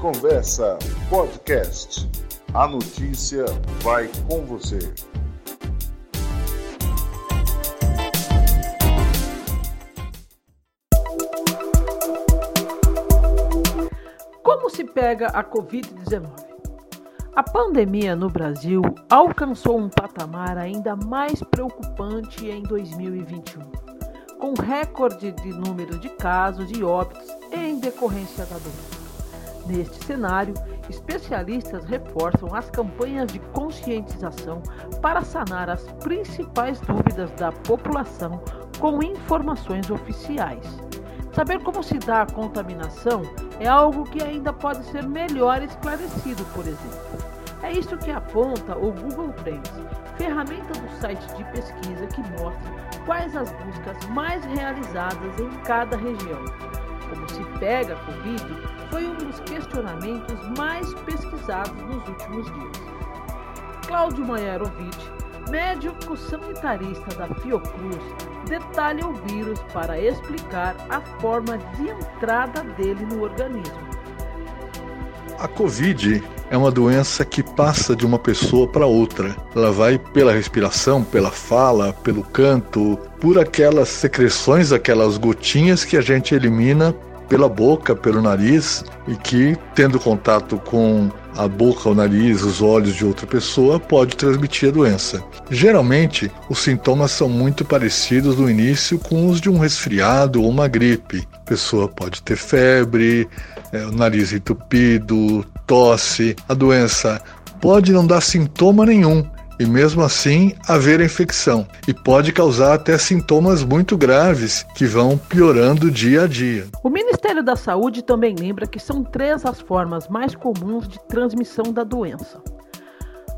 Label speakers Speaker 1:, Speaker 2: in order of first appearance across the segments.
Speaker 1: Conversa Podcast. A notícia vai com você.
Speaker 2: Como se pega a Covid-19? A pandemia no Brasil alcançou um patamar ainda mais preocupante em 2021, com recorde de número de casos e óbitos em decorrência da doença. Neste cenário, especialistas reforçam as campanhas de conscientização para sanar as principais dúvidas da população com informações oficiais. Saber como se dá a contaminação é algo que ainda pode ser melhor esclarecido, por exemplo. É isso que aponta o Google Trends, ferramenta do site de pesquisa que mostra quais as buscas mais realizadas em cada região. Como se pega a Covid foi um dos questionamentos mais pesquisados nos últimos dias. Cláudio Maierovitch, médico sanitarista da Fiocruz, detalha o vírus para explicar a forma de entrada dele no organismo.
Speaker 3: A Covid é uma doença que passa de uma pessoa para outra. Ela vai pela respiração, pela fala, pelo canto, por aquelas secreções, aquelas gotinhas que a gente elimina pela boca, pelo nariz e que, tendo contato com a boca, o nariz, os olhos de outra pessoa, pode transmitir a doença. Geralmente, os sintomas são muito parecidos no início com os de um resfriado ou uma gripe. A pessoa pode ter febre, é, o nariz entupido, tosse. A doença pode não dar sintoma nenhum, e mesmo assim haver infecção e pode causar até sintomas muito graves que vão piorando dia a dia.
Speaker 2: O Ministério da Saúde também lembra que são três as formas mais comuns de transmissão da doença.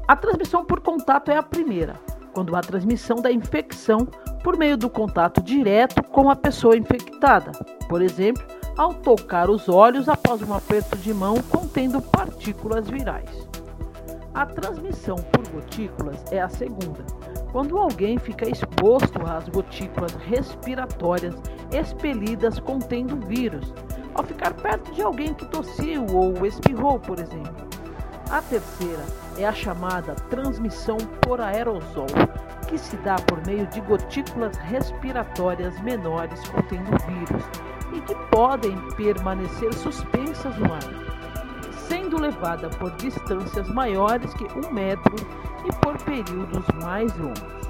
Speaker 2: A transmissão por contato é a primeira, quando há transmissão da infecção por meio do contato direto com a pessoa infectada, por exemplo, ao tocar os olhos após um aperto de mão contendo partículas virais. A transmissão por gotículas é a segunda, quando alguém fica exposto às gotículas respiratórias expelidas contendo vírus, ao ficar perto de alguém que tossiu ou espirrou, por exemplo. A terceira é a chamada transmissão por aerosol, que se dá por meio de gotículas respiratórias menores contendo vírus e que podem permanecer suspensas no ar sendo levada por distâncias maiores que um metro e por períodos mais longos.